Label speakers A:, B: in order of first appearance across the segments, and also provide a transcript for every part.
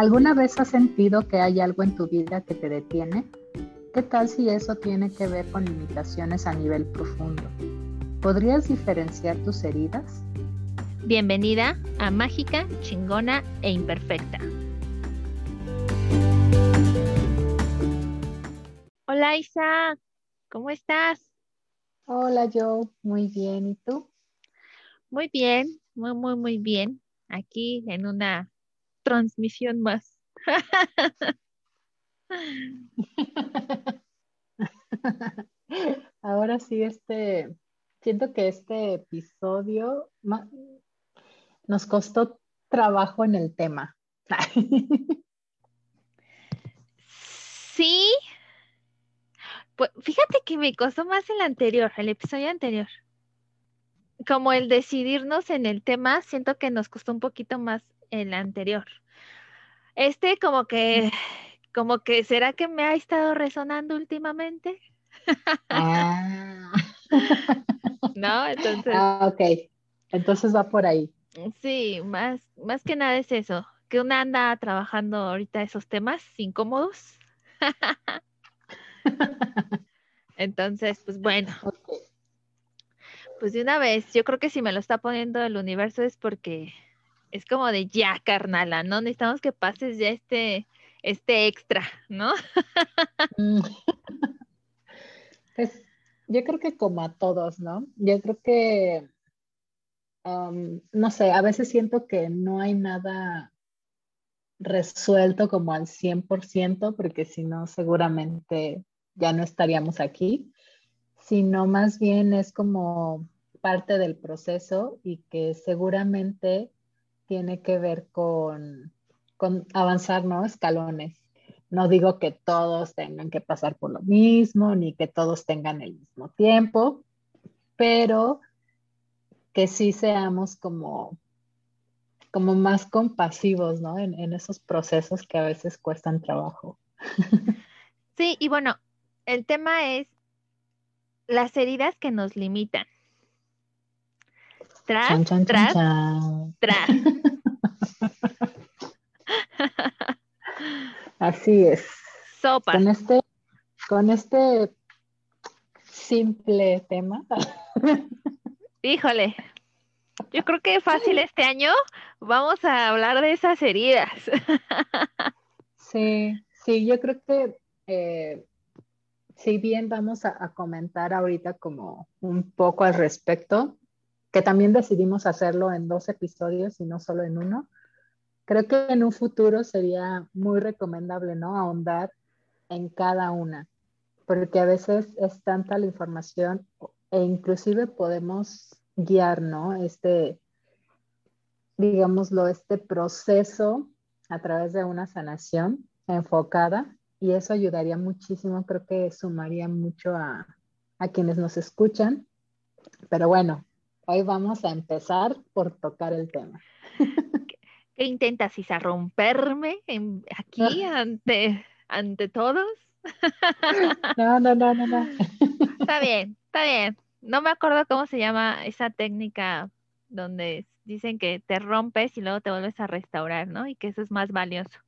A: ¿Alguna vez has sentido que hay algo en tu vida que te detiene? ¿Qué tal si eso tiene que ver con limitaciones a nivel profundo? ¿Podrías diferenciar tus heridas?
B: Bienvenida a Mágica, Chingona e Imperfecta. Hola Isa, ¿cómo estás?
A: Hola Joe, muy bien. ¿Y tú?
B: Muy bien, muy, muy, muy bien. Aquí en una transmisión más.
A: Ahora sí, este, siento que este episodio nos costó trabajo en el tema.
B: Sí. Pues fíjate que me costó más el anterior, el episodio anterior. Como el decidirnos en el tema, siento que nos costó un poquito más el anterior. Este como que, como que, ¿será que me ha estado resonando últimamente?
A: Ah.
B: ¿No? Entonces.
A: Ah, ok. Entonces va por ahí.
B: Sí, más, más que nada es eso, que una anda trabajando ahorita esos temas incómodos. Entonces, pues bueno. Pues de una vez, yo creo que si me lo está poniendo el universo es porque es como de ya, carnala, ¿no? Necesitamos que pases ya este, este extra, ¿no?
A: Mm. pues yo creo que como a todos, ¿no? Yo creo que, no sé, a veces siento que no hay nada resuelto como al 100%, porque si no, seguramente ya no estaríamos aquí, sino más bien es como parte del proceso y que seguramente tiene que ver con, avanzar, ¿no? Escalones. No digo que todos tengan que pasar por lo mismo, ni que todos tengan el mismo tiempo, pero que sí seamos como, como más compasivos, ¿no? En, en esos procesos que a veces cuestan trabajo.
B: Sí, y bueno, el tema es las heridas que nos limitan. Tras, tras, tras.
A: Así es.
B: Sopa.
A: Con este, con este simple tema.
B: Híjole, yo creo que fácil este año vamos a hablar de esas heridas.
A: Sí, sí, yo creo que eh, si bien vamos a, comentar ahorita como un poco al respecto, que también decidimos hacerlo en dos episodios y no solo en uno, creo que en un futuro sería muy recomendable, ¿no? Ahondar en cada una, porque a veces es tanta la información e inclusive podemos guiar, ¿no? Este, digámoslo, este proceso a través de una sanación enfocada y eso ayudaría muchísimo, creo que sumaría mucho a, quienes nos escuchan. Pero bueno, hoy vamos a empezar por tocar el tema.
B: ¿Qué, intentas, Isa? ¿Romperme aquí ante, ante todos?
A: No, no, no, no, no.
B: Está bien, está bien. No me acuerdo cómo se llama esa técnica donde dicen que te rompes y luego te vuelves a restaurar, ¿no? Y que eso es más valioso.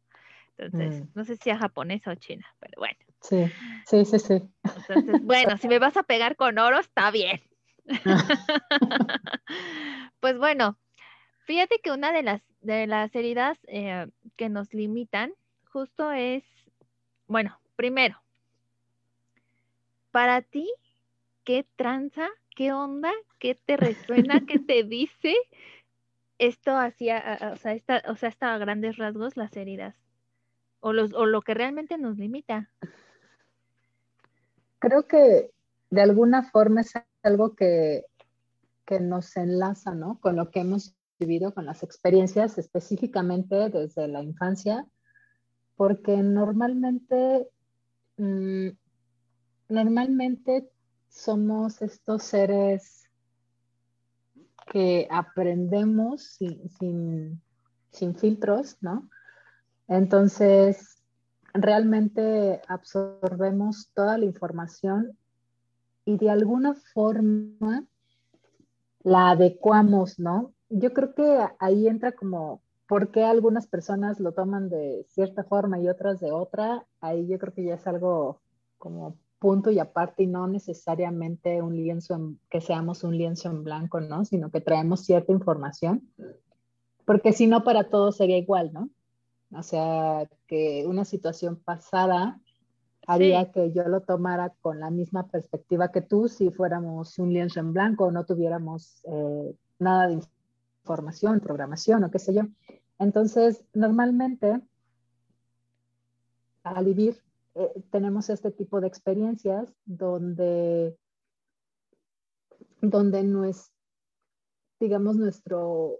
B: Entonces, mm. no sé si es japonesa o china, pero bueno.
A: Sí, sí, sí, sí.
B: Entonces, bueno, si me vas a pegar con oro, está bien. pues bueno, fíjate que una de las, de las heridas eh, que nos limitan justo es, bueno, primero, para ti, ¿qué tranza? ¿Qué onda? ¿Qué te resuena? ¿Qué te dice? Esto hacía, o sea, esta, o sea, hasta a grandes rasgos las heridas o, lo que realmente nos limita.
A: Creo que de alguna forma es algo que, que nos enlaza, ¿no? Con lo que hemos vivido, con las experiencias específicamente desde la infancia, porque normalmente, mm, normalmente somos estos seres que aprendemos sin, sin filtros, ¿no? Entonces, realmente absorbemos toda la información y de alguna forma la adecuamos, ¿no? Yo creo que ahí entra como por qué algunas personas lo toman de cierta forma y otras de otra, ahí yo creo que ya es algo como punto y aparte y no necesariamente un lienzo en, que seamos un lienzo en blanco, ¿no? Sino que traemos cierta información, porque si no para todos sería igual, ¿no? O sea, que una situación pasada haría que yo lo tomara con la misma perspectiva que tú si fuéramos un lienzo en blanco o no tuviéramos eh, nada de información, programación o qué sé yo. Entonces, normalmente, al vivir, eh, tenemos este tipo de experiencias donde, donde es, digamos, nuestro,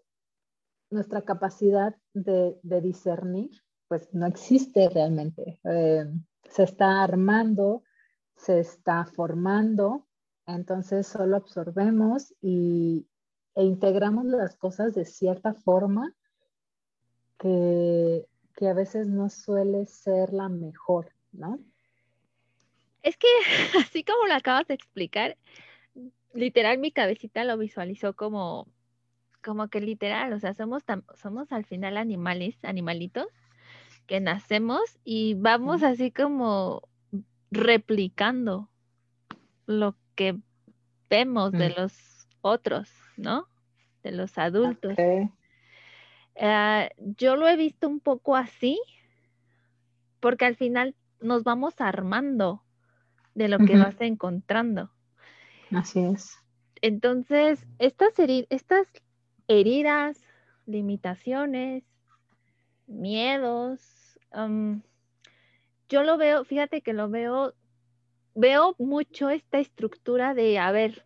A: nuestra capacidad de, discernir, pues no existe realmente. Eh, se está armando, se está formando, entonces solo absorbemos y, e integramos las cosas de cierta forma que, a veces no suele ser la mejor, ¿no?
B: Es que así como lo acabas de explicar, literal mi cabecita lo visualizó como, como que literal, o sea, somos, somos al final animales, animalitos, que nacemos y vamos así como replicando lo que vemos de mm. los otros, ¿no? De los adultos. Ah, yo lo he visto un poco así, porque al final nos vamos armando de lo que vas encontrando.
A: Así es.
B: Entonces, estas, estas heridas, limitaciones, miedos, yo lo veo, fíjate que lo veo, veo mucho esta estructura de, a ver,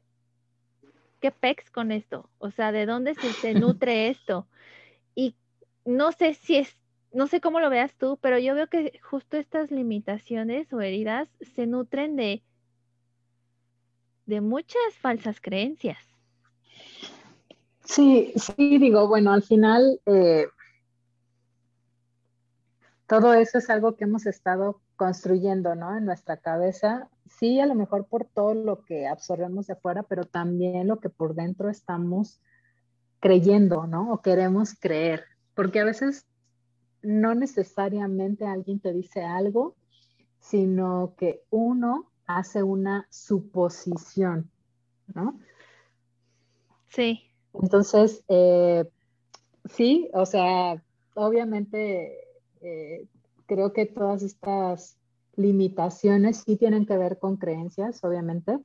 B: ¿qué pex con esto? O sea, ¿de dónde se, se nutre esto? Y no sé si es, no sé cómo lo veas tú, pero yo veo que justo estas limitaciones o heridas se nutren de, de muchas falsas creencias.
A: Sí, sí, digo, bueno, al final eh, todo eso es algo que hemos estado construyendo, ¿no? En nuestra cabeza, sí, a lo mejor por todo lo que absorbemos de afuera, pero también lo que por dentro estamos creyendo, ¿no? O queremos creer, porque a veces no necesariamente alguien te dice algo, sino que uno hace una suposición, ¿no?
B: Sí.
A: Entonces, eh, sí, o sea, obviamente eh, creo que todas estas limitaciones sí tienen que ver con creencias, obviamente,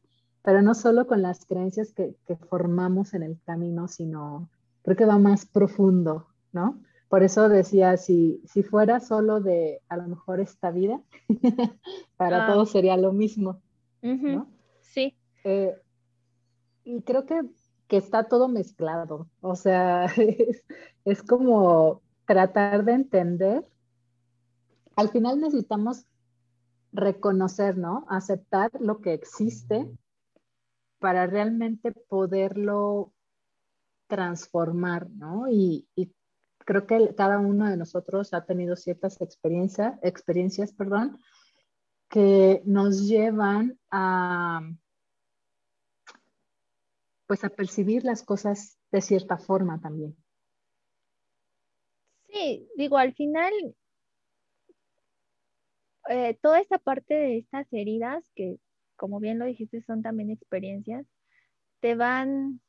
A: pero no solo con las creencias que, formamos en el camino, sino creo que va más profundo, ¿no? Por eso decía, si, si fuera solo de a lo mejor esta vida, para ah. todos sería lo mismo, ¿no?
B: Sí.
A: Eh, y creo que, que, está todo mezclado, o sea, es, es como tratar de entender. Al final necesitamos reconocer, ¿no? Aceptar lo que existe para realmente poderlo transformar, ¿no? Y, creo que cada uno de nosotros ha tenido ciertas experiencias, perdón, que nos llevan a, pues a percibir las cosas de cierta forma también.
B: Sí, digo, al final, eh, toda esta parte de estas heridas que como bien lo dijiste, son también experiencias, te van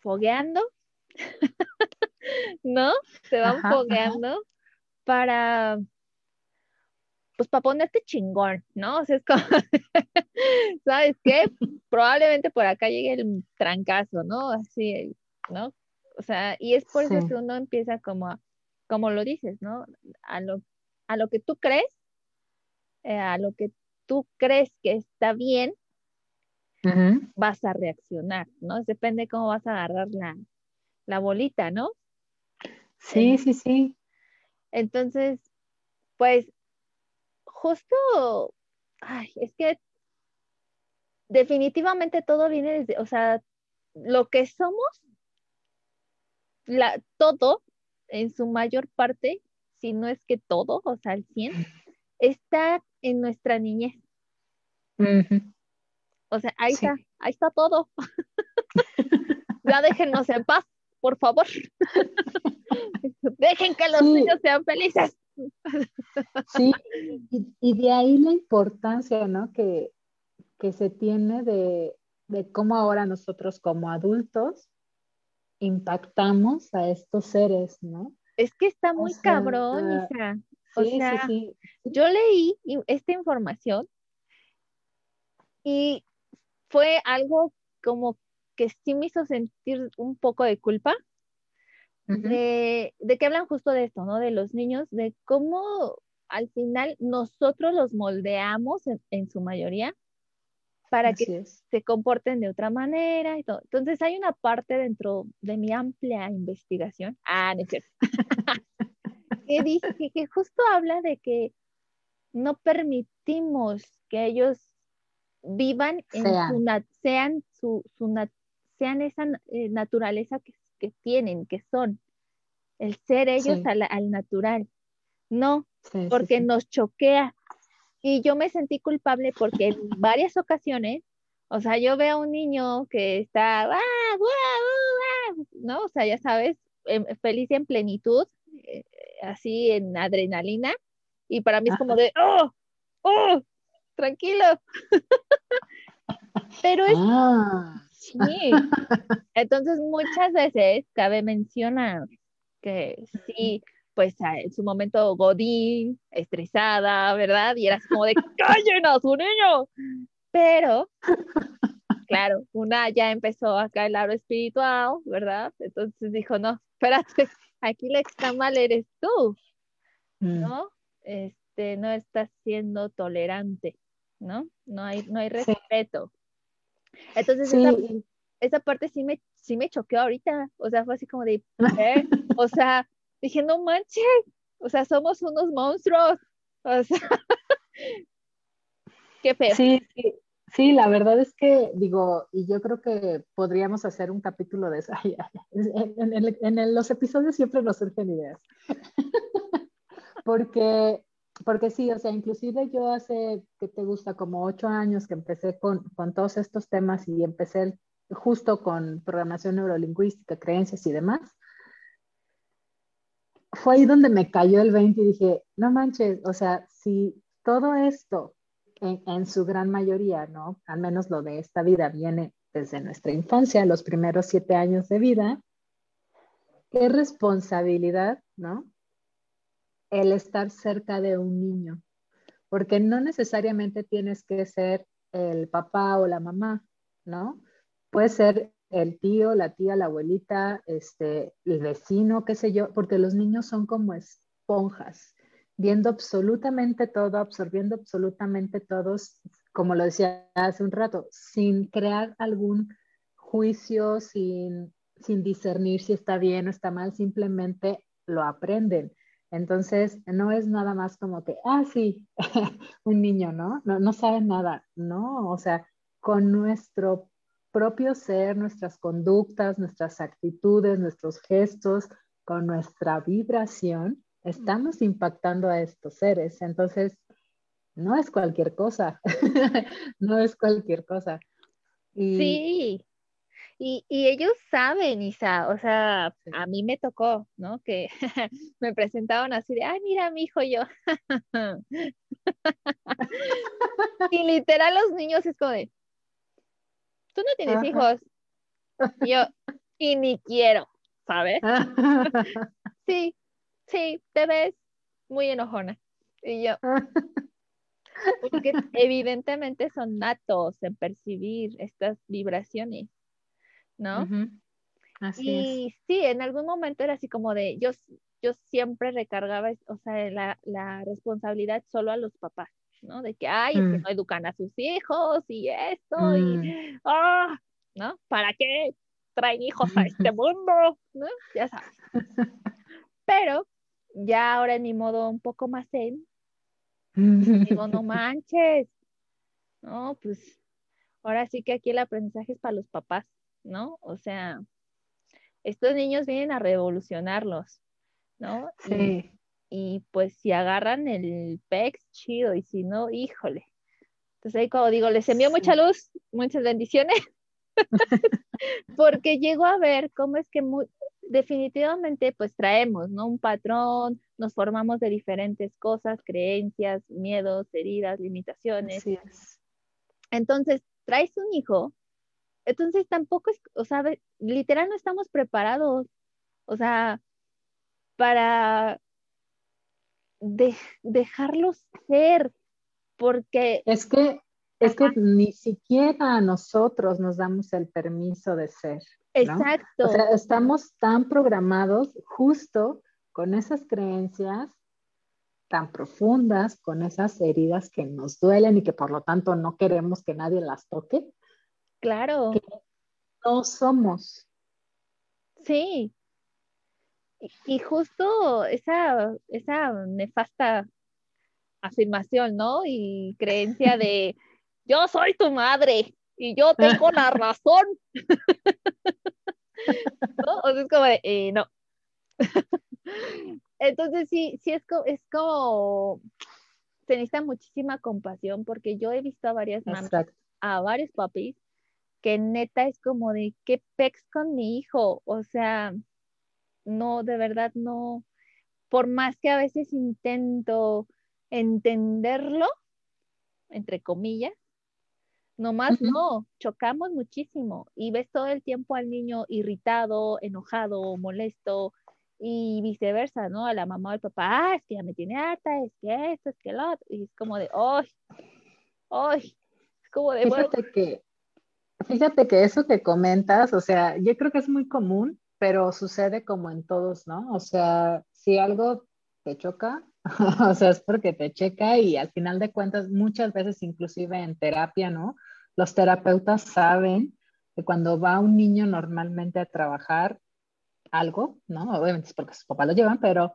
B: fogueando, ¿no? Te van fogueando para, pues para ponerte chingón, ¿no? O sea, es como, ¿sabes qué? Probablemente por acá llegue el trancazo, ¿no? Así, ¿no? O sea, y es por eso que uno empieza como, como lo dices, ¿no? A lo, a lo que tú crees, eh, a lo que tú crees que está bien, vas a reaccionar, ¿no? Depende cómo vas a agarrar la, bolita, ¿no?
A: Sí, sí, sí.
B: Entonces, pues, justo, ay, es que definitivamente todo viene desde, o sea, lo que somos, la, todo, en su mayor parte, si no es que todo, o sea, al 100, está en nuestra niñez. O sea, ahí está, ahí está todo. ya déjenos en paz, por favor. Dejen que los niños sean felices.
A: Sí, y, de ahí la importancia, ¿no? Que, que se tiene de, de cómo ahora nosotros como adultos impactamos a estos seres, ¿no?
B: Es que está muy cabrón, Isa. O sea, yo leí esta información y fue algo como que sí me hizo sentir un poco de culpa de, de, que hablan justo de esto, ¿no? De los niños, de cómo al final nosotros los moldeamos en, su mayoría para que se comporten de otra manera y todo. Entonces hay una parte dentro de mi amplia investigación, ah, no es cierto, que dice que, justo habla de que no permitimos que ellos vivan en sean. su, sean su, su sean esa eh, naturaleza que, que, tienen, que son, el ser ellos al, al, natural, no, porque nos choquea. Y yo me sentí culpable porque en varias ocasiones, o sea, yo veo a un niño que está, ¡ah, ¿no? O sea, ya sabes, feliz y en plenitud, eh, así en adrenalina, y para mí es como de, ¡oh! ¡oh! Tranquilo. Pero es, ah. Sí. Entonces, muchas veces cabe mencionar que sí, pues en su momento Godín, estresada, ¿verdad? Y era como de, ¡cállen a su niño! Pero, claro, una ya empezó acá el lado espiritual, ¿verdad? Entonces dijo, no, espérate, aquí la que está mal eres tú, mm. ¿no? Este, no estás siendo tolerante, ¿no? No hay, no hay respeto. Entonces, esa, parte sí me, sí me choqueó ahorita. O sea, fue así como de, ¿eh? o sea, dije, no manches, o sea, somos unos monstruos. O sea, qué feo.
A: Sí, sí. Sí, la verdad es que digo, y yo creo que podríamos hacer un capítulo de eso. En, en los episodios siempre nos surgen ideas. Porque porque sí, o sea, inclusive yo hace, que te gusta? Como ocho años que empecé con, con todos estos temas y empecé justo con programación neurolingüística, creencias y demás. Fue ahí donde me cayó el 20 y dije, no manches, o sea, si todo esto en, su gran mayoría, ¿no? Al menos lo de esta vida viene desde nuestra infancia, los primeros siete años de vida, qué responsabilidad, ¿no? el estar cerca de un niño, porque no necesariamente tienes que ser el papá o la mamá, ¿no? Puede ser el tío, la tía, la abuelita, este, el vecino, qué sé yo, porque los niños son como esponjas, viendo absolutamente todo, absorbiendo absolutamente todos, como lo decía hace un rato, sin crear algún juicio, sin, sin discernir si está bien o está mal, simplemente lo aprenden. Entonces, no es nada más como que, ah, sí, un niño, ¿no? ¿no? No sabe nada, ¿no? O sea, con nuestro propio ser, nuestras conductas, nuestras actitudes, nuestros gestos, con nuestra vibración, estamos impactando a estos seres. Entonces, no es cualquier cosa, no es cualquier cosa.
B: Sí, y, ellos saben, Isa, o sea, a mí me tocó, ¿no? Que me presentaban así de, ay, mira, mi hijo, yo. y literal los niños es como de, tú no tienes hijos. yo, y ni quiero, ¿sabes? sí, sí, te ves muy enojona. Y yo, porque evidentemente son natos en percibir estas vibraciones. ¿no? Así y sí, en algún momento era así como de, yo, yo siempre recargaba, o sea, la, la responsabilidad solo a los papás, ¿no? De que, ay, es que mm. no educan a sus hijos y esto, y, ah, ¿no? ¿Para qué traen hijos a este mundo? ¿No? Ya sabes. Pero ya ahora en mi modo un poco más zen, digo, no manches, no, pues ahora sí que aquí el aprendizaje es para los papás. ¿no? O sea, estos niños vienen a revolucionarlos, ¿no? Sí. Y, pues si agarran el PEX, chido, y si no, híjole. Entonces ahí como digo, les envío mucha luz, muchas bendiciones, porque llego a ver cómo es que definitivamente pues traemos, ¿no? Un patrón, nos formamos de diferentes cosas, creencias, miedos, heridas, limitaciones. Entonces, traes un hijo, entonces tampoco es, o sea, literal no estamos preparados, o sea, para dejarlos ser, porque...
A: Es que, es que ni siquiera nosotros nos damos el permiso de ser.
B: Exacto.
A: O sea, estamos tan programados justo con esas creencias tan profundas, con esas heridas que nos duelen y que por lo tanto no queremos que nadie las toque.
B: Claro.
A: no somos.
B: Sí, y, justo esa, esa nefasta afirmación, ¿no? Y creencia de yo soy tu madre y yo tengo la razón. ¿No? O sea, es como de, eh, no. Entonces sí, sí es, es como, se necesita muchísima compasión porque yo he visto a varias mamás, a varios papis, que neta es como de, ¿qué pex con mi hijo? O sea, no, de verdad no, por más que a veces intento entenderlo, entre comillas, nomás no, chocamos muchísimo y ves todo el tiempo al niño irritado, enojado, molesto y viceversa, ¿no? A la mamá o al papá, ah, es que ya me tiene harta, es que esto, es que lo otro, y es como de, ¡ay! ¡ay! Es como de,
A: fíjate que, fíjate que eso que comentas, o sea, yo creo que es muy común pero sucede como en todos, ¿no? O sea, si algo te choca, o sea, es porque te checa y al final de cuentas, muchas veces inclusive en terapia, ¿no? Los terapeutas saben que cuando va un niño normalmente a trabajar algo, ¿no? Obviamente es porque sus papás lo llevan, pero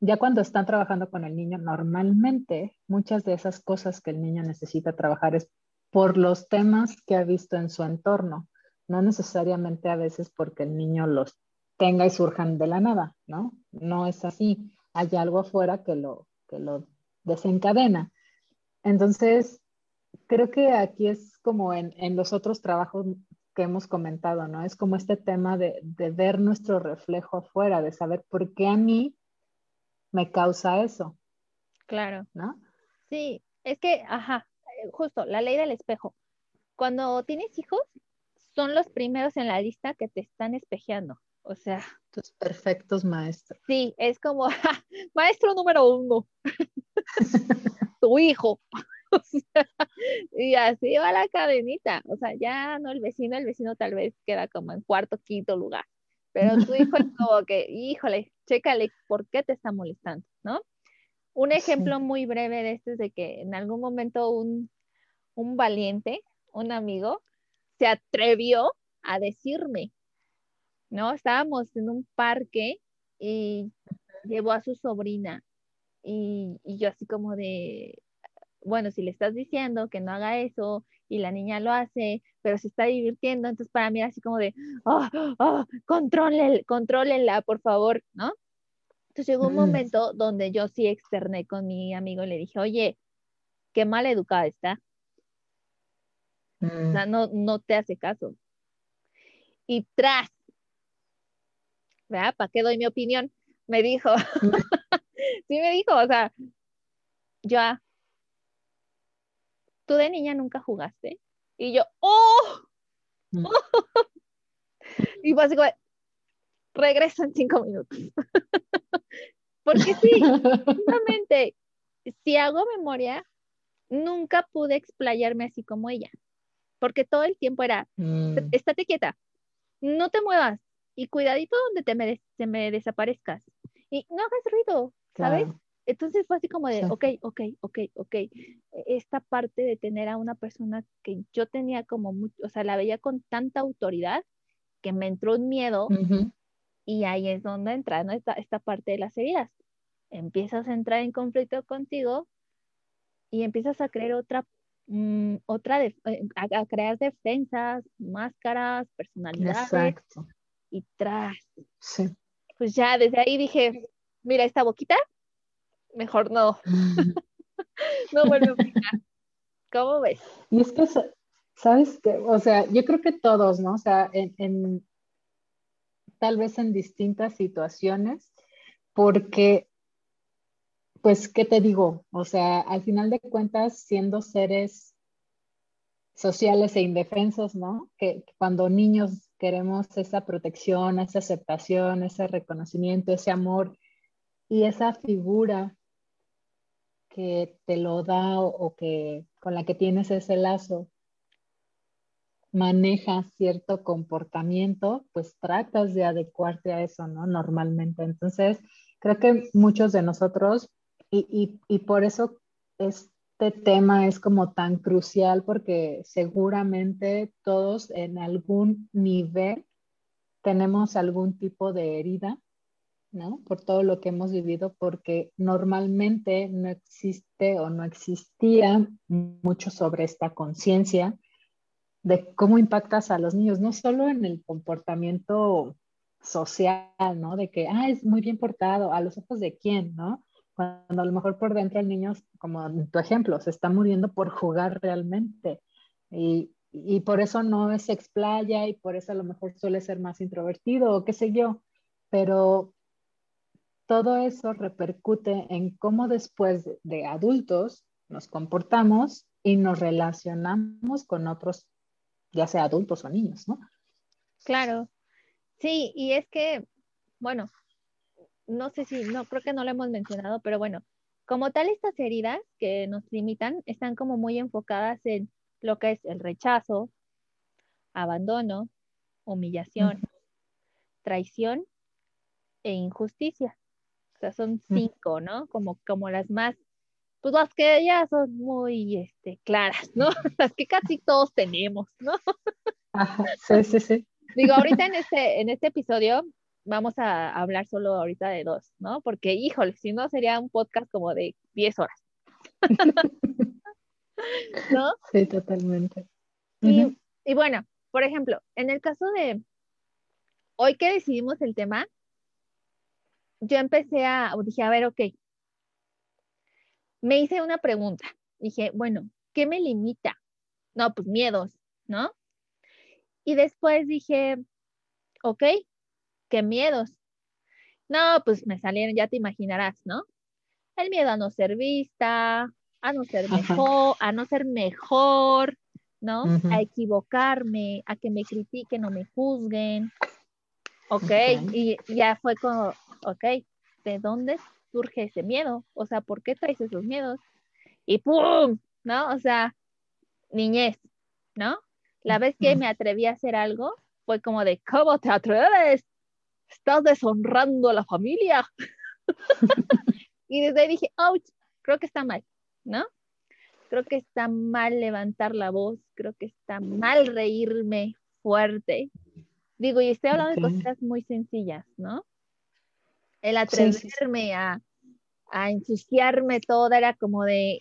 A: ya cuando están trabajando con el niño, normalmente muchas de esas cosas que el niño necesita trabajar es por los temas que ha visto en su entorno no necesariamente a veces porque el niño los tenga y surjan de la nada, ¿no? No es así. Hay algo afuera que lo, que lo desencadena. Entonces, creo que aquí es como en, los otros trabajos que hemos comentado, ¿no? Es como este tema de, de, ver nuestro reflejo afuera, de saber por qué a mí me causa eso.
B: Claro.
A: ¿No?
B: Sí, es que, ajá, justo, la ley del espejo. Cuando tienes hijos, son los primeros en la lista que te están espejeando. O sea.
A: Tus perfectos maestros.
B: Sí, es como, maestro número uno, tu hijo. y así va la cadenita. O sea, ya no el vecino, el vecino tal vez queda como en cuarto, quinto lugar. Pero tu hijo es como que, híjole, chécale, ¿por qué te está molestando? ¿No? Un ejemplo muy breve de esto es de que en algún momento un, un valiente, un amigo, se atrevió a decirme, ¿no? Estábamos en un parque y llevó a su sobrina y, yo así como de, bueno, si le estás diciendo que no haga eso y la niña lo hace, pero se está divirtiendo, entonces para mí así como de, oh, oh, contrólenla, por favor, ¿no? Entonces llegó un mm. momento donde yo sí externé con mi amigo y le dije, oye, qué mal educada está. O sea, mm. no, no te hace caso. Y tras, ¿verdad? ¿Para qué doy mi opinión? Me dijo, sí me dijo, o sea, ya, tú de niña nunca jugaste. Y yo, ¡oh! Mm. y básicamente, regreso en cinco minutos. Porque sí, justamente, si hago memoria, nunca pude explayarme así como ella porque todo el tiempo era, mm. estate quieta, no te muevas y cuidadito donde te me, me desaparezcas y no hagas ruido, ¿sabes? Entonces fue así como de, ok, ok, ok, ok. Esta parte de tener a una persona que yo tenía como, mucho, o sea, la veía con tanta autoridad que me entró un miedo y ahí es donde entra ¿no? esta, esta parte de las heridas. Empiezas a entrar en conflicto contigo y empiezas a creer otra Mm, otra, de, eh, a, crear defensas, máscaras, personalidades. Exacto. Y tras.
A: Sí.
B: Pues ya desde ahí dije, mira, esta boquita, mejor no. no vuelvo a picar. ¿Cómo ves?
A: Y es que, ¿sabes qué? O sea, yo creo que todos, ¿no? O sea, en, tal vez en distintas situaciones, porque, pues, ¿qué te digo? O sea, al final de cuentas, siendo seres sociales e indefensos, ¿no? Que, cuando niños queremos esa protección, esa aceptación, ese reconocimiento, ese amor y esa figura que te lo da o, que con la que tienes ese lazo maneja cierto comportamiento, pues tratas de adecuarte a eso, ¿no? Normalmente. Entonces, creo que muchos de nosotros, y, y, y por eso es este tema es como tan crucial porque seguramente todos en algún nivel tenemos algún tipo de herida, ¿no? Por todo lo que hemos vivido, porque normalmente no existe o no existía mucho sobre esta conciencia de cómo impactas a los niños, no solo en el comportamiento social, ¿no? De que, ah, es muy bien portado, a los ojos de quién, ¿no? Cuando a lo mejor por dentro el niño, como en tu ejemplo, se está muriendo por jugar realmente. Y, y por eso no se explaya y por eso a lo mejor suele ser más introvertido o qué sé yo. Pero todo eso repercute en cómo después de adultos nos comportamos y nos relacionamos con otros, ya sea adultos o niños, ¿no?
B: Claro. Sí, y es que, bueno, no sé si, no, creo que no lo hemos mencionado, pero bueno, como tal estas heridas que nos limitan están como muy enfocadas en lo que es el rechazo, abandono, humillación, traición e injusticia. O sea, son cinco, ¿no? Como, como las más, pues las que ya son muy este, claras, ¿no? Las que casi todos tenemos, ¿no?
A: sí, sí, sí.
B: Digo, ahorita en este, en este episodio vamos a hablar solo ahorita de dos, ¿no? Porque, híjole, si no sería un podcast como de 10 horas. ¿No?
A: Sí, totalmente.
B: Y, y, bueno, por ejemplo, en el caso de hoy que decidimos el tema, yo empecé a, dije, a ver, ok, me hice una pregunta. Dije, bueno, ¿qué me limita? No, pues miedos, ¿no? Y después dije, ok, ¿Qué miedos? No, pues me salieron, ya te imaginarás, ¿no? El miedo a no ser vista, a no ser mejor, a no ser mejor, ¿no? A equivocarme, a que me critiquen o me juzguen. Ok, okay. y ya fue como, ok, ¿de dónde surge ese miedo? O sea, ¿por qué traes esos miedos? Y ¡pum! ¿No? O sea, niñez, ¿no? La vez que me atreví a hacer algo, fue como de, ¿cómo te atreves? Estás deshonrando a la familia. y desde ahí dije, ouch, creo que está mal, ¿no? Creo que está mal levantar la voz, creo que está mal reírme fuerte. Digo, y estoy hablando de cosas muy sencillas, ¿no? El atreverme A, a ensuciarme toda era como de,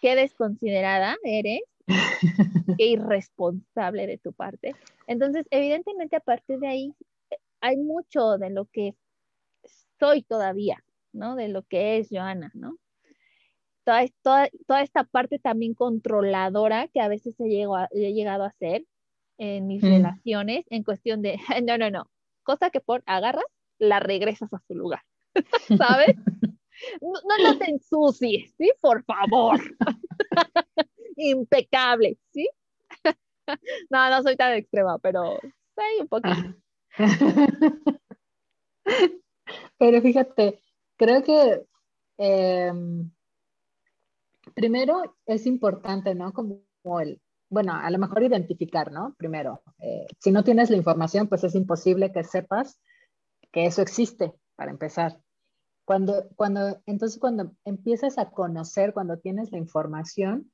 B: qué desconsiderada eres, qué irresponsable de tu parte. Entonces, evidentemente a partir de ahí hay mucho de lo que soy todavía, ¿no? De lo que es Joana, ¿no? Toda, toda, toda esta parte también controladora que a veces he, he llegado a hacer en mis mm. relaciones en cuestión de, no, no, no, cosa que por agarras, la regresas a su lugar, ¿sabes? No, no, te ensucies, ¿sí? Por favor. Impecable, ¿sí? no, no soy tan extrema, pero hay un poquito.
A: Pero fíjate, creo que em, primero es importante, ¿no? Como el, bueno, a lo mejor identificar, ¿no? Primero, eh, si no tienes la información, pues es imposible que sepas que eso existe, para empezar. Cuando, cuando, entonces, cuando empiezas a conocer, cuando tienes la información,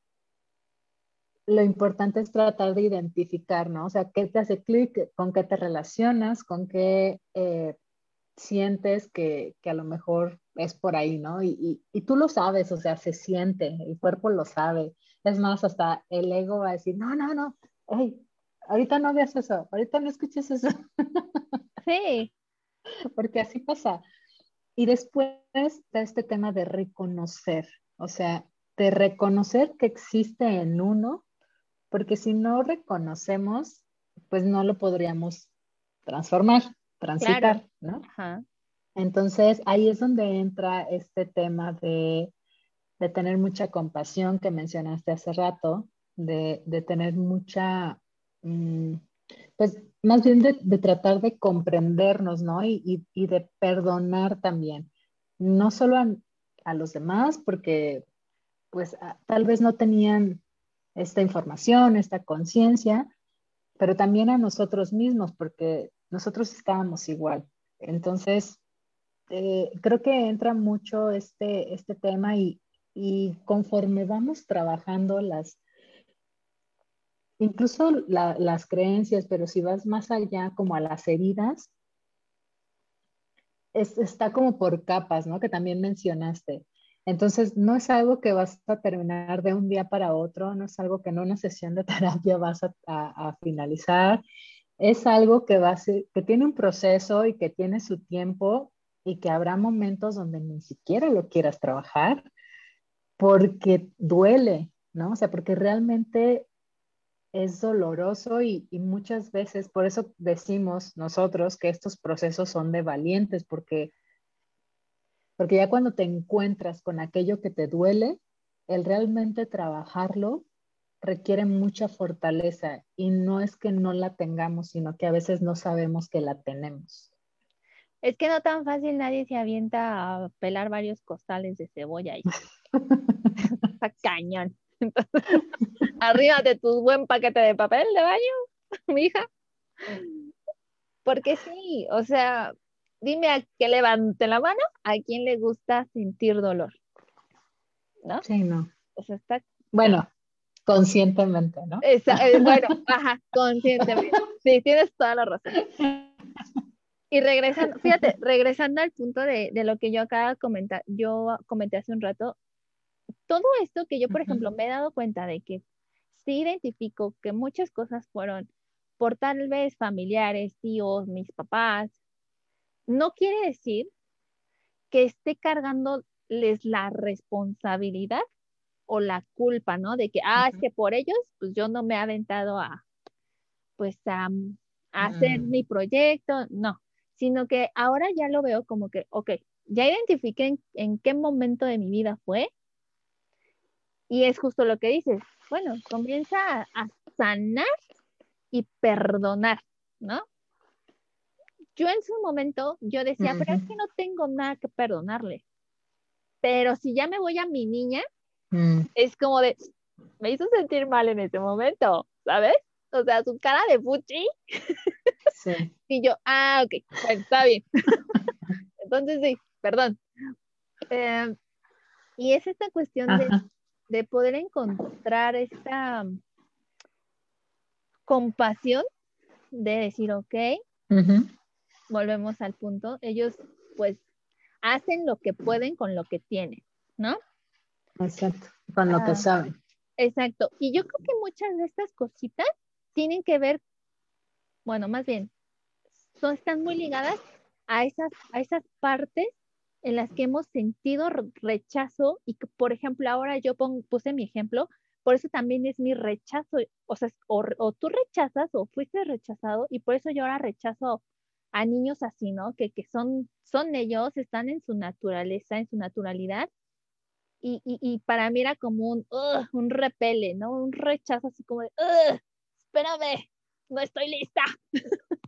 A: lo importante es tratar de identificar, ¿no? O sea, qué te hace clic, con qué te relacionas, con qué eh, sientes que, a lo mejor es por ahí, ¿no? Y, tú lo sabes, o sea, se siente, el cuerpo lo sabe. Es más, hasta el ego va a decir, no, no, no, hey, ahorita no veas eso, ahorita no escuches eso.
B: Sí.
A: Porque así pasa. Y después está este tema de reconocer, o sea, de reconocer que existe en uno porque si no reconocemos, pues no lo podríamos transformar, transitar, ¿no? Entonces, ahí es donde entra este tema de, tener mucha compasión que mencionaste hace rato, de, tener mucha, mm, pues más bien de, tratar de comprendernos, ¿no? Y, de perdonar también, no solo a, los demás, porque pues tal vez no tenían esta información, esta conciencia, pero también a nosotros mismos, porque nosotros estábamos igual. Entonces, eh, creo que entra mucho este, este tema y, conforme vamos trabajando las, incluso las creencias, pero si vas más allá como a las heridas, está como por capas, ¿no? Que también mencionaste. Entonces, no es algo que vas a terminar de un día para otro, no es algo que en una sesión de terapia vas a, finalizar, es algo que tiene un proceso y que tiene su tiempo y que habrá momentos donde ni siquiera lo quieras trabajar porque duele, ¿no? O sea, porque realmente es doloroso y, muchas veces, por eso decimos nosotros que estos procesos son de valientes, porque, porque ya cuando te encuentras con aquello que te duele, el realmente trabajarlo requiere mucha fortaleza y no es que no la tengamos, sino que a veces no sabemos que la tenemos.
B: Es que no tan fácil nadie se avienta a pelar varios costales de cebolla ahí. Está cañón. arriba de tu buen paquete de papel de baño, mi hija. Porque sí, o sea, dime a que levante la mano a quien le gusta sentir dolor. ¿No?
A: Sí, no.
B: O sea, está.
A: Bueno, conscientemente, ¿no?
B: Eh, bueno, ajá, conscientemente. Sí, tienes toda la razón. Y regresando, fíjate, regresando al punto de, lo que yo de comentar, yo comenté hace un rato, todo esto que yo, por ejemplo, me he dado cuenta de que sí identifico que muchas cosas fueron por tal vez familiares, tíos, mis papás, no quiere decir que esté cargándoles la responsabilidad o la culpa, ¿no? De que, ah, es que por ellos, pues yo no me he aventado a, pues, a, hacer mm. mi proyecto, no sino que ahora ya lo veo como que, ok, ya identifiqué en, qué momento de mi vida fue y es justo lo que dices, bueno, comienza a, sanar y perdonar, ¿no? Yo en su momento, yo decía, pero es que no tengo nada que perdonarle. Pero si ya me voy a mi niña, mm. es como de, me hizo sentir mal en ese momento, ¿sabes? O sea, su cara de fuchi. Y yo, ah, ok, está bien. Entonces, sí, perdón. Em, y es esta cuestión de, poder encontrar esta compasión de decir, ok, volvemos al punto, ellos pues hacen lo que pueden con lo que tienen, ¿no?
A: Exacto, con lo que ah, saben.
B: Exacto. Y yo creo que muchas de estas cositas tienen que ver, bueno, más bien, son, están muy ligadas a esas, a esas partes en las que hemos sentido rechazo y que, por ejemplo, ahora yo puse mi ejemplo, por eso también es mi rechazo, o sea, o, tú rechazas o fuiste rechazado y por eso yo ahora rechazo a niños así, ¿no? Que, que son, son ellos, están en su naturaleza, en su naturalidad. Y, y, y para mí era como un, un repele, ¿no? Un rechazo así como de, espérame, no estoy lista.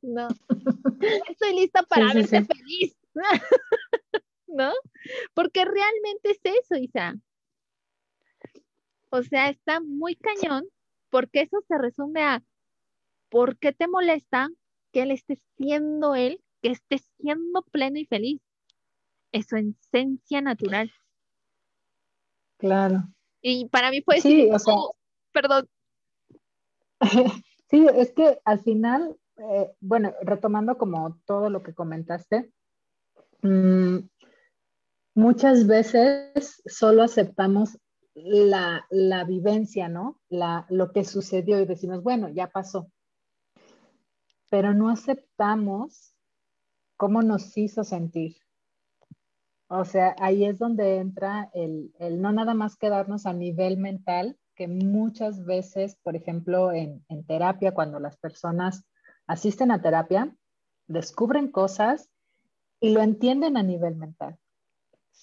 B: no, estoy lista para verte feliz. ¿No? Porque realmente es eso, Isa. O sea, está muy cañón porque eso se resume a ¿por qué te molesta que él esté siendo él, que esté siendo pleno y feliz? Es su esencia natural.
A: Claro.
B: Y para mí fue sí, o sea, perdón,
A: sí, es que al final, eh, bueno, retomando como todo lo que comentaste, mm, muchas veces solo aceptamos la, vivencia, ¿no? La, lo que sucedió y decimos, bueno, ya pasó. Pero no aceptamos cómo nos hizo sentir. O sea, ahí es donde entra el, el no nada más quedarnos a nivel mental, que muchas veces, por ejemplo, en, terapia, cuando las personas asisten a terapia, descubren cosas y lo entienden a nivel mental.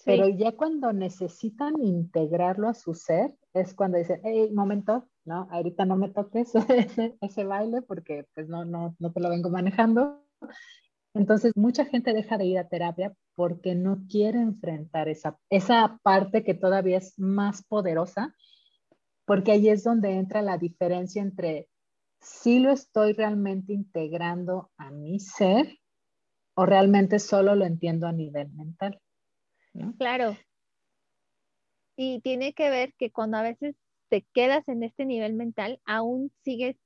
A: Pero ya cuando necesitan integrarlo a su ser, es cuando dicen, hey, momento, no, ahorita no me toques ese, baile porque pues no, no, no te lo vengo manejando. Entonces, mucha gente deja de ir a terapia porque no quiere enfrentar esa, esa parte que todavía es más poderosa, porque ahí es donde entra la diferencia entre si lo estoy realmente integrando a mi ser o realmente solo lo entiendo a nivel mental.
B: Claro. Y tiene que ver que cuando a veces te quedas en este nivel mental, aún sigues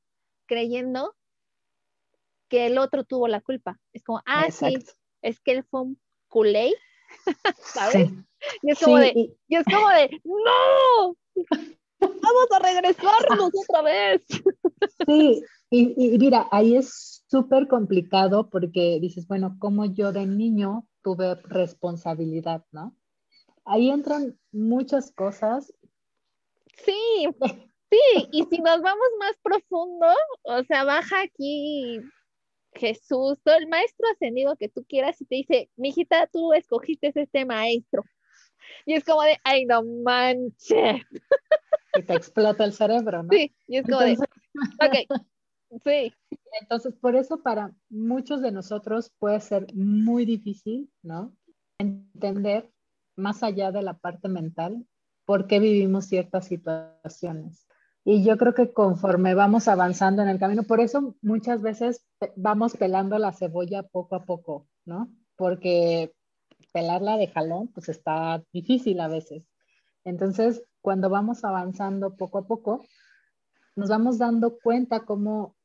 B: creyendo que el otro tuvo la culpa. Es como, ah, sí, es que él fue un culé, ¿sabes? Y es como de, y es como de, no, vamos a regresarnos otra vez.
A: Sí, y, y mira, ahí es súper complicado porque dices, bueno, como yo de niño tuve responsabilidad, ¿no? Ahí entran muchas cosas.
B: Sí, sí, y si nos vamos más profundo, o sea, baja aquí Jesús, todo el maestro ascendido que tú quieras y te dice, mijita, tú escogiste este maestro. Y es como de, ay, no manches.
A: Y te explota el cerebro, ¿no?
B: Sí, y es como de, ok, sí.
A: Entonces, por eso para muchos de nosotros puede ser muy difícil, ¿no? Entender más allá de la parte mental por qué vivimos ciertas situaciones. Y yo creo que conforme vamos avanzando en el camino, por eso muchas veces vamos pelando la cebolla poco a poco, ¿no? Porque pelarla de jalón, pues está difícil a veces. Entonces, cuando vamos avanzando poco a poco, nos vamos dando cuenta cómo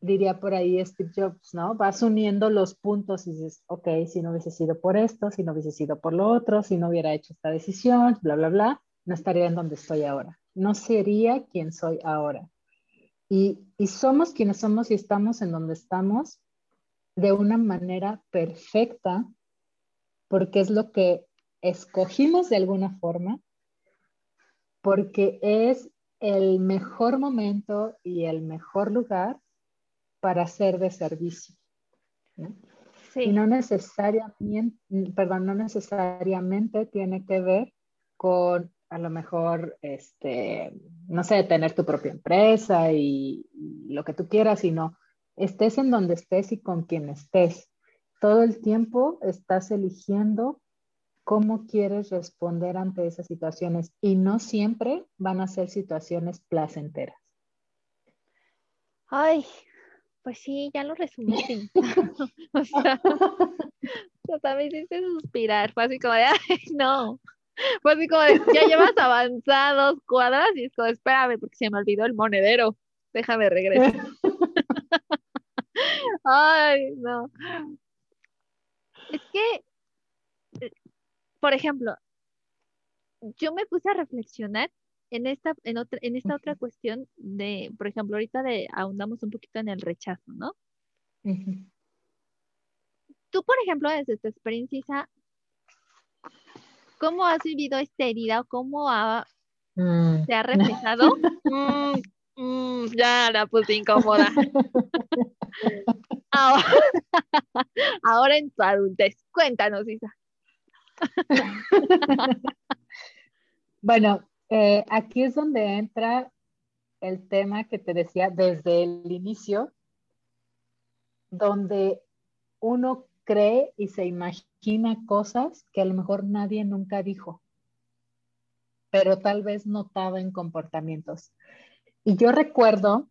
A: diría por ahí Steve Jobs, ¿no? Vas uniendo los puntos y dices, ok, si no hubiese sido por esto, si no hubiese sido por lo otro, si no hubiera hecho esta decisión, bla, bla, bla, no estaría en donde estoy ahora. No sería quien soy ahora. Y, y somos quienes somos y estamos en donde estamos de una manera perfecta, porque es lo que escogimos de alguna forma, porque es el mejor momento y el mejor lugar para ser de servicio. Y no necesariamente, perdón, no necesariamente tiene que ver con a lo mejor, este, no sé, tener tu propia empresa y, y lo que tú quieras, sino estés en donde estés y con quien estés. Todo el tiempo estás eligiendo cómo quieres responder ante esas situaciones y no siempre van a ser situaciones placenteras.
B: Ay, pues sí, ya lo resumiste. o sea, o sea, me hiciste suspirar. Fue así como de, ay, no. Fue así como de, ya llevas avanzados cuadras y es como, espérame, porque se me olvidó el monedero. Déjame regresar. ay, no. Es que, por ejemplo, yo me puse a reflexionar en esta, en otra, en esta otra cuestión de, por ejemplo, ahorita de ahondamos un poquito en el rechazo, ¿no? Tú, por ejemplo, desde tu experiencia, ¿cómo has vivido esta herida o cómo ha, mm. se ha reflejado? Mm, mm, ya la puse incómoda. ahora, ahora en tu adultez, cuéntanos, Isa.
A: bueno, eh, aquí es donde entra el tema que te decía desde el inicio, donde uno cree y se imagina cosas que a lo mejor nadie nunca dijo, pero tal vez notaba en comportamientos. Y yo recuerdo,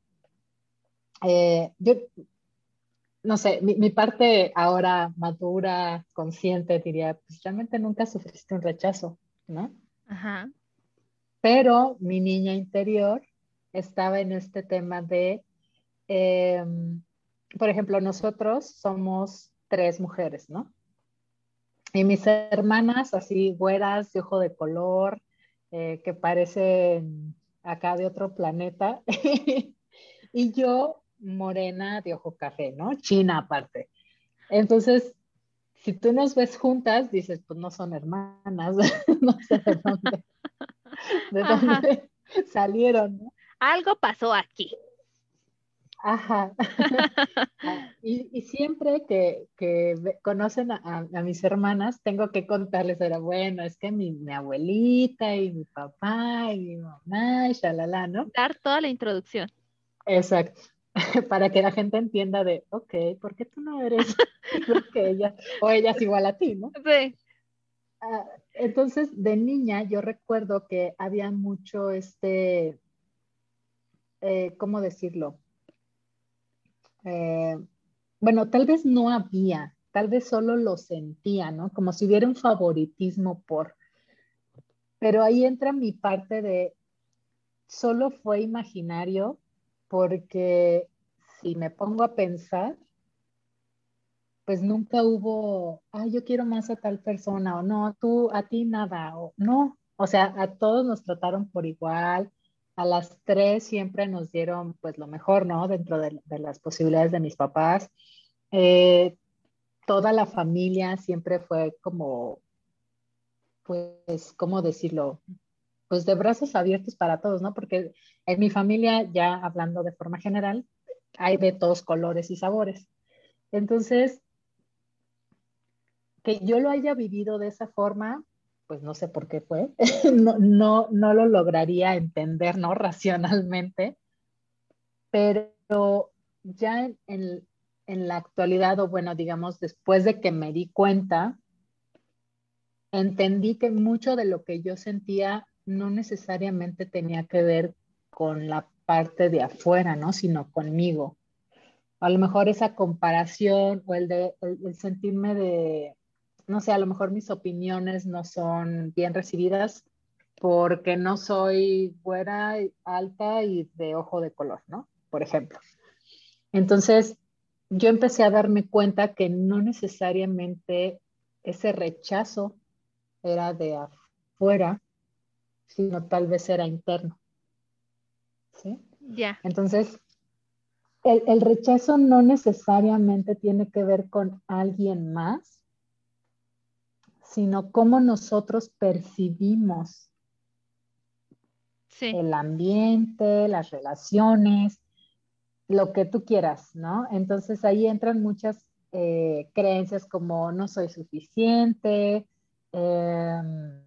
A: eh, yo, no sé, mi, mi, parte ahora madura, consciente, diría, pues realmente nunca sufriste un rechazo, ¿no? Ajá pero mi niña interior estaba en este tema de, em, por ejemplo, nosotros somos tres mujeres, ¿no? Y mis hermanas, así güeras, de ojo de color, eh, que parecen acá de otro planeta, y yo morena de ojo café, ¿no? China aparte. Entonces, si tú nos ves juntas, dices, pues no son hermanas, no sé de dónde. de dónde salieron.
B: Algo pasó aquí.
A: Ajá. Ah, y, siempre que, conocen a, mis hermanas, tengo que contarles, era bueno, es que mi, abuelita y mi papá y mi mamá y shalala, ¿no?
B: Dar toda la introducción.
A: Exacto. Para que la gente entienda de, ok, ¿por qué tú no eres igual que ella? O ella es igual a ti, ¿no?
B: Sí.
A: Ah, entonces, de niña, yo recuerdo que había mucho este, eh, ¿cómo decirlo? Eh, bueno, tal vez no había, tal vez solo lo sentía, ¿no? Como si hubiera un favoritismo por. Pero ahí entra mi parte de, solo fue imaginario porque si me pongo a pensar, pues nunca hubo, ay, yo quiero más a tal persona, o no, tú, a ti nada, o no, o sea, a todos nos trataron por igual, a las tres siempre nos dieron pues lo mejor, ¿no? Dentro de, las posibilidades de mis papás. Eh, toda la familia siempre fue como, pues, ¿cómo decirlo? Pues de brazos abiertos para todos, ¿no? Porque en mi familia, ya hablando de forma general, hay de todos colores y sabores. Entonces, que yo lo haya vivido de esa forma, pues no sé por qué fue, no, no, no lo lograría entender, ¿no? Racionalmente, pero ya en, en, la actualidad, o bueno, digamos, después de que me di cuenta, entendí que mucho de lo que yo sentía no necesariamente tenía que ver con la parte de afuera, ¿no? Sino conmigo. A lo mejor esa comparación o el de el sentirme de, no sé, a lo mejor mis opiniones no son bien recibidas porque no soy buena, alta y de ojo de color, ¿no? Por ejemplo. Entonces, yo empecé a darme cuenta que no necesariamente ese rechazo era de afuera, sino tal vez era interno. ¿Sí?
B: Ya.
A: Entonces, el, el, rechazo no necesariamente tiene que ver con alguien más, sino cómo nosotros percibimos el ambiente, las relaciones, lo que tú quieras, ¿no? Entonces ahí entran muchas eh, creencias como no soy suficiente, em,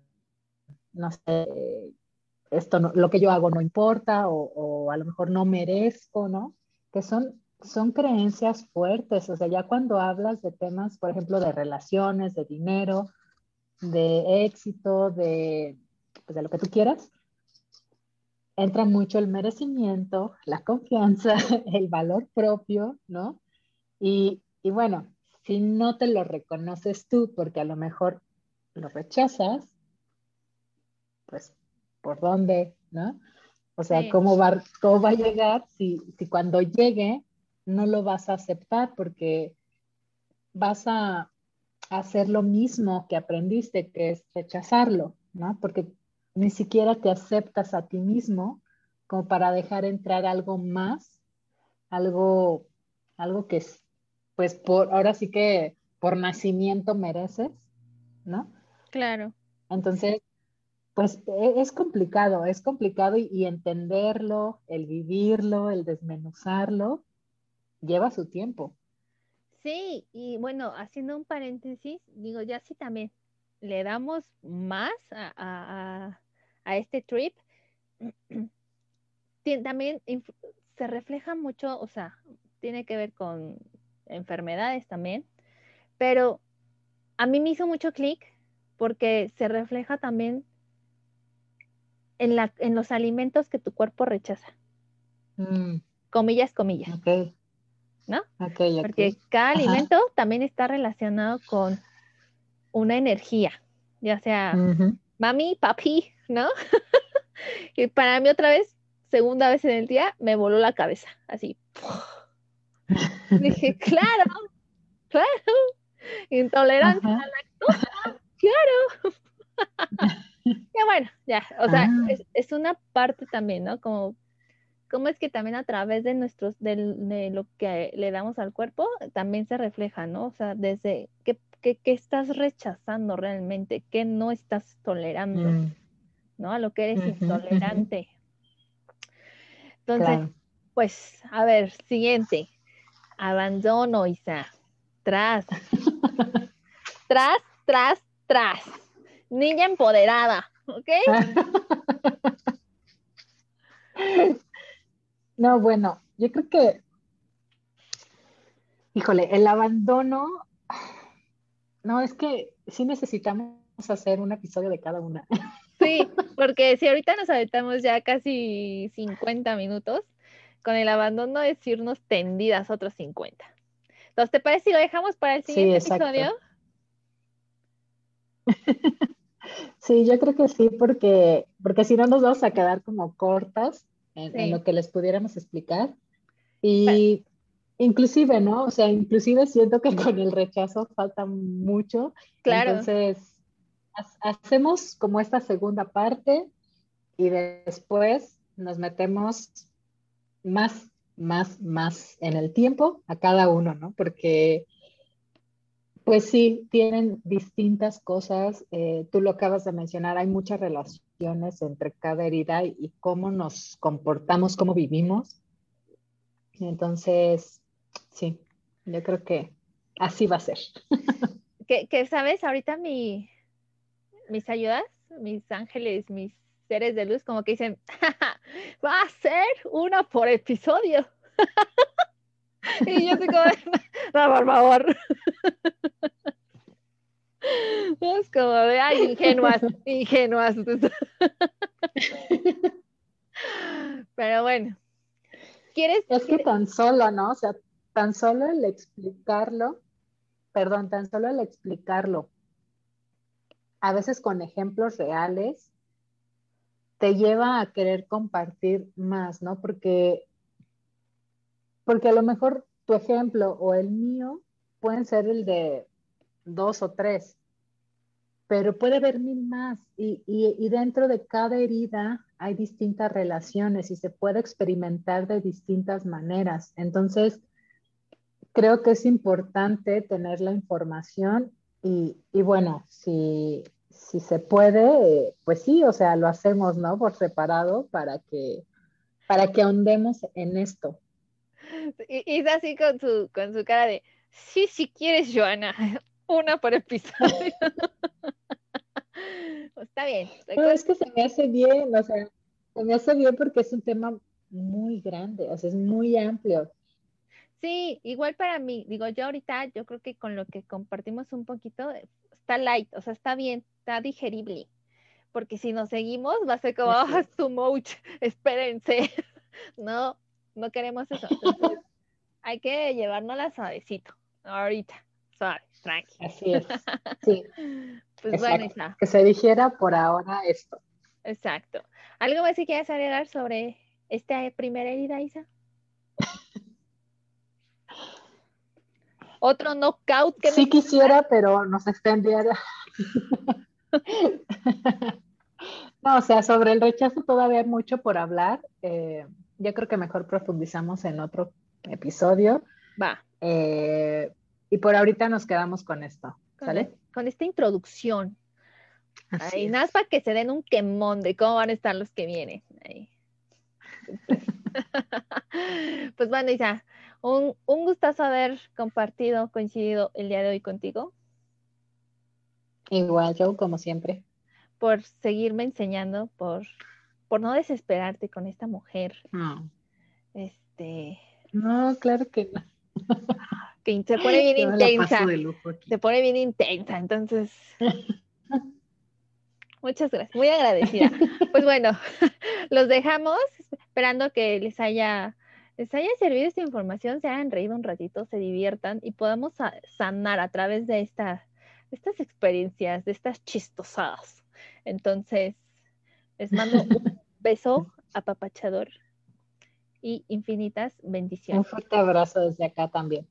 A: no sé, esto lo que yo hago no importa o, o, a lo mejor no merezco, ¿no? Que son, son creencias fuertes, o sea, ya cuando hablas de temas, por ejemplo, de relaciones, de dinero, de éxito, de, pues, de lo que tú quieras, entra mucho el merecimiento, la confianza, el valor propio, ¿no? Y, y, bueno, si no te lo reconoces tú porque a lo mejor lo rechazas, pues, ¿por dónde, no? O sea, ¿cómo, va, ¿cómo va a llegar si, si cuando llegue no lo vas a aceptar porque vas a, hacer lo mismo que aprendiste, que es rechazarlo, ¿no? Porque ni siquiera te aceptas a ti mismo como para dejar entrar algo más, algo, algo que es, pues por, ahora sí que por nacimiento mereces, ¿no?
B: Claro.
A: Entonces, pues e, es complicado, es complicado y, y entenderlo, el vivirlo, el desmenuzarlo, lleva su tiempo.
B: Sí, y bueno, haciendo un paréntesis, digo, ya sí también le damos más a, este trip, también se refleja mucho, o sea, tiene que ver con enfermedades también, pero a mí me hizo mucho clic porque se refleja también en, la, en los alimentos que tu cuerpo rechaza. Mm. Comillas, comillas. ¿No? Porque cada alimento también está relacionado con una energía, ya sea mami, papi, ¿no? y para mí otra vez, segunda vez en el día, me voló la cabeza, así. Dije, claro, claro, intolerancia a la lactosa, claro. ya bueno, ya, o sea, ah. es, es, una parte también, ¿no? Como cómo es que también a través de nuestros, de, lo que le damos al cuerpo, también se refleja, ¿no? O sea, desde qué, estás rechazando realmente, qué no estás tolerando, mm. ¿no? A lo que eres intolerante. Entonces, Pues, a ver, siguiente. Abandono, Isa. Tras. tras, tras, tras. Niña empoderada, ¿ok?
A: no, bueno, yo creo que, híjole, el abandono, no, es que sí necesitamos hacer un episodio de cada una.
B: Sí, porque si ahorita nos aventamos ya casi 50 minutos, con el abandono es irnos tendidas otros 50. Entonces, ¿te parece si lo dejamos para el siguiente episodio?
A: Sí, yo creo que sí, porque, porque si no nos vamos a quedar como cortas en, lo que les pudiéramos explicar. Y inclusive, ¿no? O sea, inclusive siento que con el rechazo falta mucho. Claro. Entonces, hacemos como esta segunda parte y después nos metemos más, más, más en el tiempo a cada uno, ¿no? Porque, pues sí, tienen distintas cosas. Eh, tú lo acabas de mencionar, hay muchas relaciones entre cada herida y, cómo nos comportamos, cómo vivimos. Entonces, sí, yo creo que así va a ser.
B: que, sabes, ahorita mi, mis ayudas, mis ángeles, mis seres de luz, como que dicen, va a ser una por episodio. y yo estoy como, no, por favor. es como de, ay, ingenuas, ingenuas. Pero bueno, ¿quieres?
A: Es que tan solo, ¿no? O sea, tan solo el explicarlo, perdón, tan solo el explicarlo a veces con ejemplos reales, te lleva a querer compartir más, ¿no? Porque, porque a lo mejor tu ejemplo o el mío pueden ser el de dos o tres, pero puede haber mil más y, y, dentro de cada herida hay distintas relaciones y se puede experimentar de distintas maneras. Entonces, creo que es importante tener la información y, bueno, si, si se puede, pues sí, o sea, lo hacemos, ¿no? Por separado para que, para que ahondemos en esto.
B: Y, es así con su, con su cara de, sí, si quieres, Joana, una por episodio. Está bien.
A: No, es que se me hace bien, o sea, se me hace bien porque es un tema muy grande, o sea, es muy amplio.
B: Sí, igual para mí, digo, yo ahorita, yo creo que con lo que compartimos un poquito, está light, o sea, está bien, está digerible. Porque si nos seguimos, va a ser como, ah, too much, espérense. no, no queremos eso. Entonces, hay que llevárnosla suavecito, ahorita, suave, tranqui.
A: Así es, sí. pues bueno, Isa. Que se dijera por ahora esto.
B: Exacto. ¿Algo más que quieras agregar sobre esta primera herida, Isa? Otro knockout
A: que Sí quisiera, pero nos extendiera. no, o sea, sobre el rechazo todavía hay mucho por hablar. Eh, yo creo que mejor profundizamos en otro episodio.
B: Va.
A: Eh, y por ahorita nos quedamos con esto, ¿sale?
B: Con, esta introducción. Ahí, nada más para que se den un quemón de cómo van a estar los que vienen. pues bueno, Isa, un, un gustazo haber compartido, coincidido el día de hoy contigo.
A: Igual, yo, como siempre.
B: Por seguirme enseñando, por, por no desesperarte con esta mujer.
A: No.
B: Este.
A: No, claro que no.
B: Que se pone bien intensa. Se pone bien intensa, entonces. Muchas gracias, muy agradecida. Pues bueno, los dejamos esperando que les haya les haya servido esta información, se hayan reído un ratito, se diviertan y podamos sanar a través de estas experiencias, de estas chistosadas. Entonces, les mando un beso apapachador y infinitas bendiciones.
A: Un fuerte abrazo desde acá también.